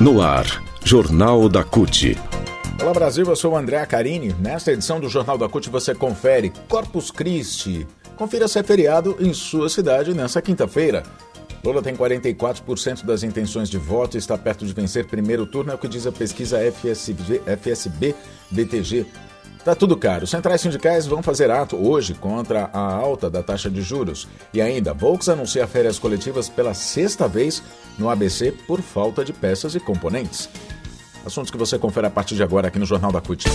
No ar, Jornal da CUT. Olá Brasil, eu sou o André Carini. Nesta edição do Jornal da CUT você confere Corpus Christi. Confira se é feriado em sua cidade nessa quinta-feira. Lula tem 44% das intenções de voto e está perto de vencer primeiro turno, é o que diz a pesquisa FSB, FSB BTG. Tá tudo caro. Centrais sindicais vão fazer ato hoje contra a alta da taxa de juros. E ainda, Volks anuncia férias coletivas pela sexta vez no ABC por falta de peças e componentes. Assuntos que você confere a partir de agora aqui no Jornal da CUT.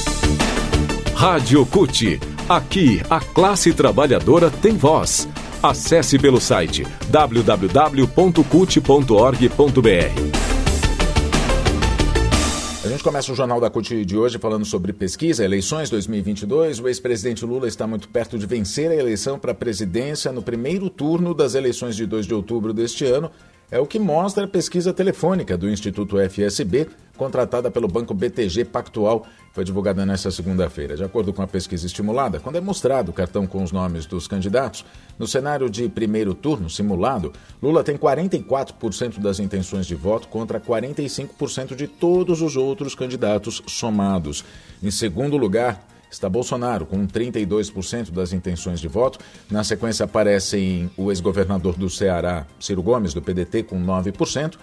Rádio CUT. Aqui, a classe trabalhadora tem voz. Acesse pelo site www.cut.org.br. A gente começa o Jornal da CUT de hoje falando sobre pesquisa, eleições 2022. O ex-presidente Lula está muito perto de vencer a eleição para a presidência no primeiro turno das eleições de 2 de outubro deste ano é o que mostra a pesquisa telefônica do Instituto FSB, contratada pelo banco BTG Pactual, foi divulgada nesta segunda-feira. De acordo com a pesquisa estimulada, quando é mostrado o cartão com os nomes dos candidatos, no cenário de primeiro turno simulado, Lula tem 44% das intenções de voto contra 45% de todos os outros candidatos somados. Em segundo lugar, está Bolsonaro, com 32% das intenções de voto. Na sequência aparecem o ex-governador do Ceará, Ciro Gomes, do PDT, com 9%,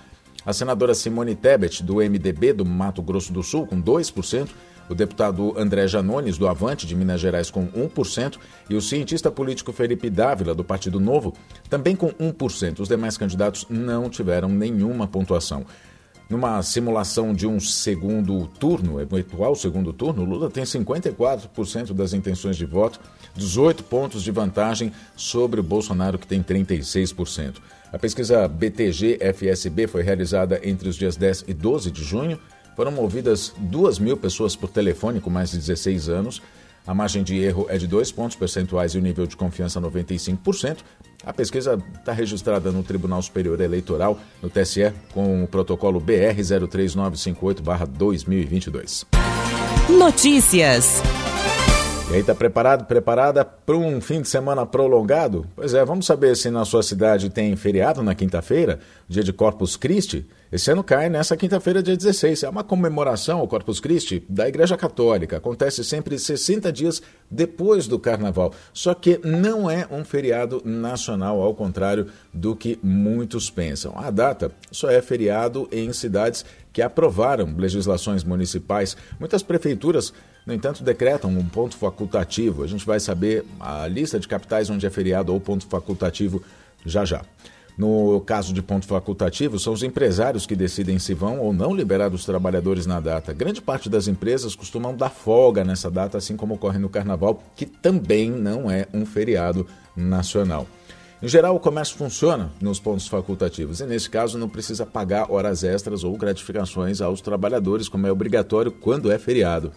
a senadora Simone Tebet, do MDB do Mato Grosso do Sul, com 2%, o deputado André Janones, do Avante, de Minas Gerais, com 1%, e o cientista político Felipe Dávila, do Partido Novo, também com 1%. Os demais candidatos não tiveram nenhuma pontuação. Numa simulação de um segundo turno, eventual segundo turno, Lula tem 54% das intenções de voto, 18 pontos de vantagem sobre o Bolsonaro, que tem 36%. A pesquisa BTG-FSB foi realizada entre os dias 10 e 12 de junho. Foram movidas 2 mil pessoas por telefone com mais de 16 anos. A margem de erro é de 2 pontos percentuais e o nível de confiança 95%. A pesquisa está registrada no Tribunal Superior Eleitoral, no TSE, com o protocolo BR 03958-2022. Notícias. E aí, está preparado, preparada para um fim de semana prolongado? Pois é, vamos saber se na sua cidade tem feriado na quinta-feira, dia de Corpus Christi. Esse ano cai nessa quinta-feira, dia 16. É uma comemoração ao Corpus Christi da Igreja Católica. Acontece sempre 60 dias depois do Carnaval. Só que não é um feriado nacional, ao contrário do que muitos pensam. A data só é feriado em cidades que aprovaram legislações municipais. Muitas prefeituras no entanto, decretam um ponto facultativo. A gente vai saber a lista de capitais onde é feriado ou ponto facultativo já já. No caso de ponto facultativo, são os empresários que decidem se vão ou não liberar os trabalhadores na data. Grande parte das empresas costumam dar folga nessa data, assim como ocorre no Carnaval, que também não é um feriado nacional. Em geral, o comércio funciona nos pontos facultativos e, nesse caso, não precisa pagar horas extras ou gratificações aos trabalhadores, como é obrigatório quando é feriado.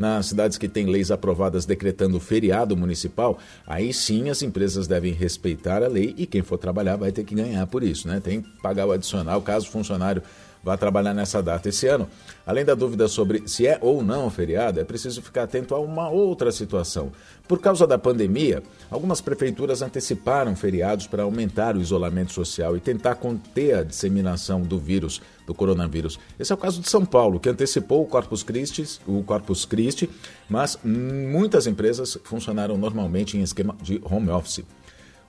Nas cidades que têm leis aprovadas decretando feriado municipal, aí sim as empresas devem respeitar a lei e quem for trabalhar vai ter que ganhar por isso, né? Tem que pagar o adicional caso o funcionário vá trabalhar nessa data esse ano. Além da dúvida sobre se é ou não feriado, é preciso ficar atento a uma outra situação. Por causa da pandemia, algumas prefeituras anteciparam feriados para aumentar o isolamento social e tentar conter a disseminação do vírus, do coronavírus. Esse é o caso de São Paulo, que antecipou o Corpus Christi, o Corpus Christi, mas muitas empresas funcionaram normalmente em esquema de home office.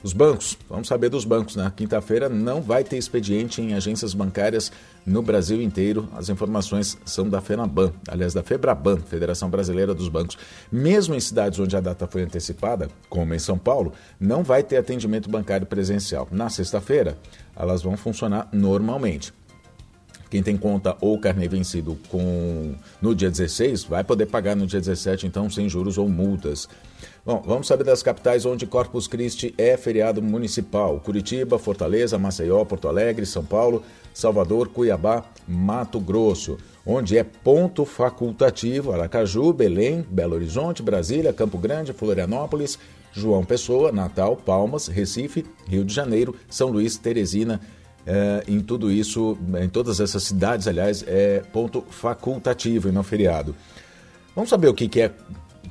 Os bancos, vamos saber dos bancos. Na né? quinta-feira não vai ter expediente em agências bancárias no Brasil inteiro. As informações são da FENABAN, aliás, da FEBRABAN, Federação Brasileira dos Bancos. Mesmo em cidades onde a data foi antecipada, como em São Paulo, não vai ter atendimento bancário presencial. Na sexta-feira, elas vão funcionar normalmente. Quem tem conta ou carnê vencido com no dia 16 vai poder pagar no dia 17, então sem juros ou multas. Bom, vamos saber das capitais onde Corpus Christi é feriado municipal: Curitiba, Fortaleza, Maceió, Porto Alegre, São Paulo, Salvador, Cuiabá, Mato Grosso. Onde é ponto facultativo: Aracaju, Belém, Belo Horizonte, Brasília, Campo Grande, Florianópolis, João Pessoa, Natal, Palmas, Recife, Rio de Janeiro, São Luís, Teresina, é, em tudo isso, em todas essas cidades, aliás, é ponto facultativo e não feriado. Vamos saber o que, que é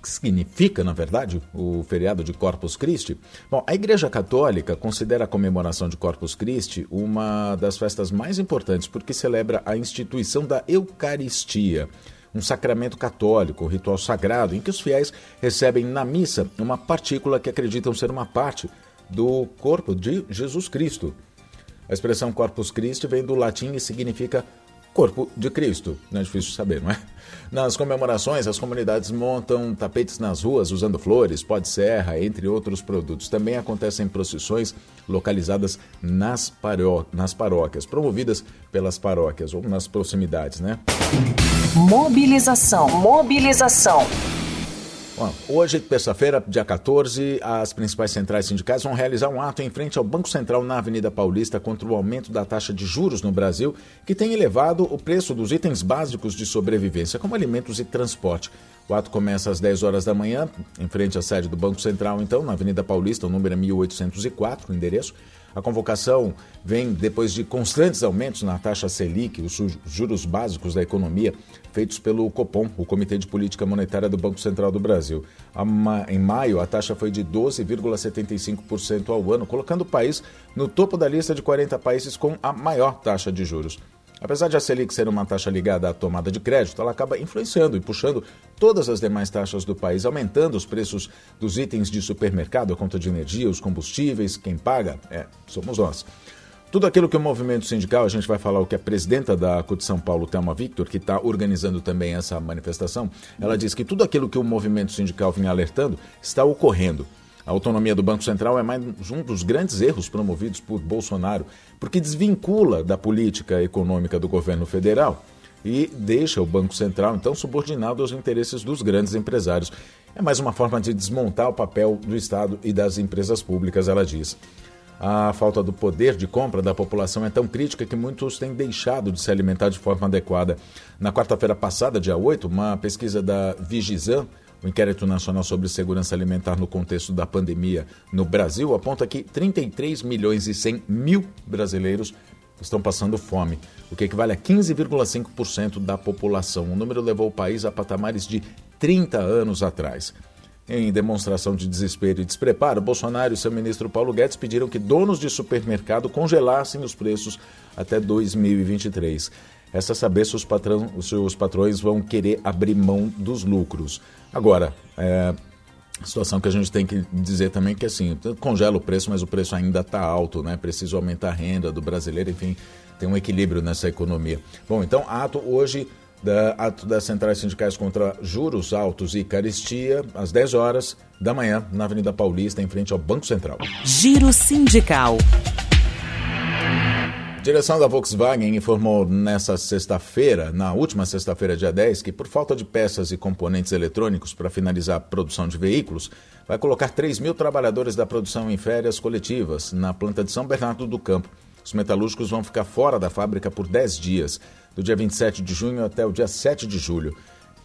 que significa, na verdade, o feriado de Corpus Christi? Bom, a Igreja Católica considera a comemoração de Corpus Christi uma das festas mais importantes porque celebra a instituição da Eucaristia um sacramento católico, um ritual sagrado, em que os fiéis recebem na missa uma partícula que acreditam ser uma parte do corpo de Jesus Cristo. A expressão Corpus Christi vem do latim e significa corpo de Cristo. Não é difícil saber, não é? Nas comemorações, as comunidades montam tapetes nas ruas usando flores, pó de serra, entre outros produtos. Também acontecem procissões localizadas nas, paró nas paróquias, promovidas pelas paróquias ou nas proximidades, né? Mobilização, mobilização. Bom, hoje, terça-feira, dia 14, as principais centrais sindicais vão realizar um ato em frente ao Banco Central na Avenida Paulista contra o aumento da taxa de juros no Brasil, que tem elevado o preço dos itens básicos de sobrevivência, como alimentos e transporte. O ato começa às 10 horas da manhã, em frente à sede do Banco Central, então, na Avenida Paulista, o número é 1804, o endereço. A convocação vem depois de constantes aumentos na taxa Selic, os juros básicos da economia, feitos pelo Copom, o Comitê de Política Monetária do Banco Central do Brasil. Em maio, a taxa foi de 12,75% ao ano, colocando o país no topo da lista de 40 países com a maior taxa de juros. Apesar de a Selic ser uma taxa ligada à tomada de crédito, ela acaba influenciando e puxando todas as demais taxas do país, aumentando os preços dos itens de supermercado, a conta de energia, os combustíveis. Quem paga é, somos nós. Tudo aquilo que o movimento sindical, a gente vai falar o que a presidenta da CUT São Paulo, Thelma Victor, que está organizando também essa manifestação, ela diz que tudo aquilo que o movimento sindical vinha alertando está ocorrendo. A autonomia do Banco Central é mais um dos grandes erros promovidos por Bolsonaro, porque desvincula da política econômica do governo federal e deixa o Banco Central, então, subordinado aos interesses dos grandes empresários. É mais uma forma de desmontar o papel do Estado e das empresas públicas, ela diz. A falta do poder de compra da população é tão crítica que muitos têm deixado de se alimentar de forma adequada. Na quarta-feira passada, dia 8, uma pesquisa da Vigizan o Inquérito Nacional sobre Segurança Alimentar no contexto da pandemia no Brasil aponta que 33 milhões e 100 mil brasileiros estão passando fome, o que equivale a 15,5% da população. O número levou o país a patamares de 30 anos atrás. Em demonstração de desespero e despreparo, Bolsonaro e seu ministro Paulo Guedes pediram que donos de supermercado congelassem os preços até 2023. Essa saber se os, patrão, se os patrões vão querer abrir mão dos lucros. Agora, é, situação que a gente tem que dizer também que assim, congela o preço, mas o preço ainda está alto, né? Precisa aumentar a renda do brasileiro, enfim, tem um equilíbrio nessa economia. Bom, então, ato hoje da ato das centrais sindicais contra juros altos e caristia, às 10 horas da manhã, na Avenida Paulista, em frente ao Banco Central. Giro Sindical. A direção da Volkswagen informou nessa sexta-feira, na última sexta-feira, dia 10, que por falta de peças e componentes eletrônicos para finalizar a produção de veículos, vai colocar 3 mil trabalhadores da produção em férias coletivas na planta de São Bernardo do Campo. Os metalúrgicos vão ficar fora da fábrica por 10 dias, do dia 27 de junho até o dia 7 de julho.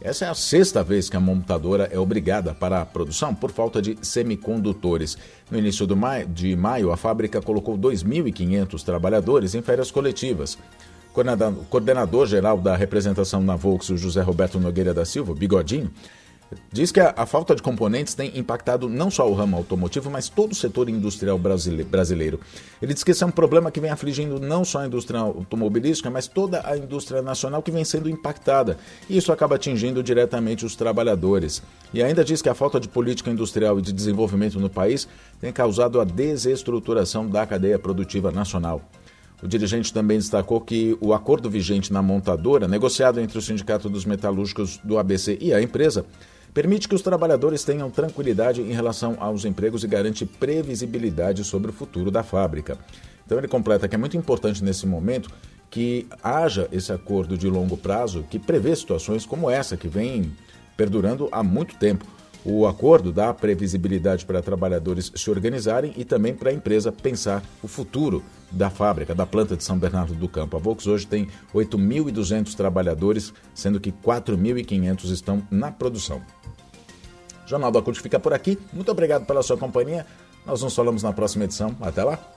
Essa é a sexta vez que a montadora é obrigada para a produção por falta de semicondutores. No início de maio, a fábrica colocou 2.500 trabalhadores em férias coletivas. O coordenador-geral da representação na Volkswagen, José Roberto Nogueira da Silva, Bigodinho, Diz que a, a, falta de componentes tem impactado não só o ramo automotivo, mas todo o setor industrial brasileiro. Ele diz que esse é um problema que vem afligindo não só a indústria automobilística, mas toda a indústria nacional que vem sendo impactada. E isso acaba atingindo diretamente os trabalhadores. E ainda diz que a falta de política industrial e de desenvolvimento no país tem causado a desestruturação da cadeia produtiva nacional. O dirigente também destacou que o acordo vigente na montadora, negociado entre o Sindicato dos Metalúrgicos do ABC e a empresa, permite que os trabalhadores tenham tranquilidade em relação aos empregos e garante previsibilidade sobre o futuro da fábrica. Então ele completa que é muito importante nesse momento que haja esse acordo de longo prazo que prevê situações como essa que vem perdurando há muito tempo. O acordo dá previsibilidade para trabalhadores se organizarem e também para a empresa pensar o futuro da fábrica, da planta de São Bernardo do Campo. A Volks hoje tem 8.200 trabalhadores, sendo que 4.500 estão na produção. Jornal da CUT fica por aqui. Muito obrigado pela sua companhia. Nós nos falamos na próxima edição. Até lá!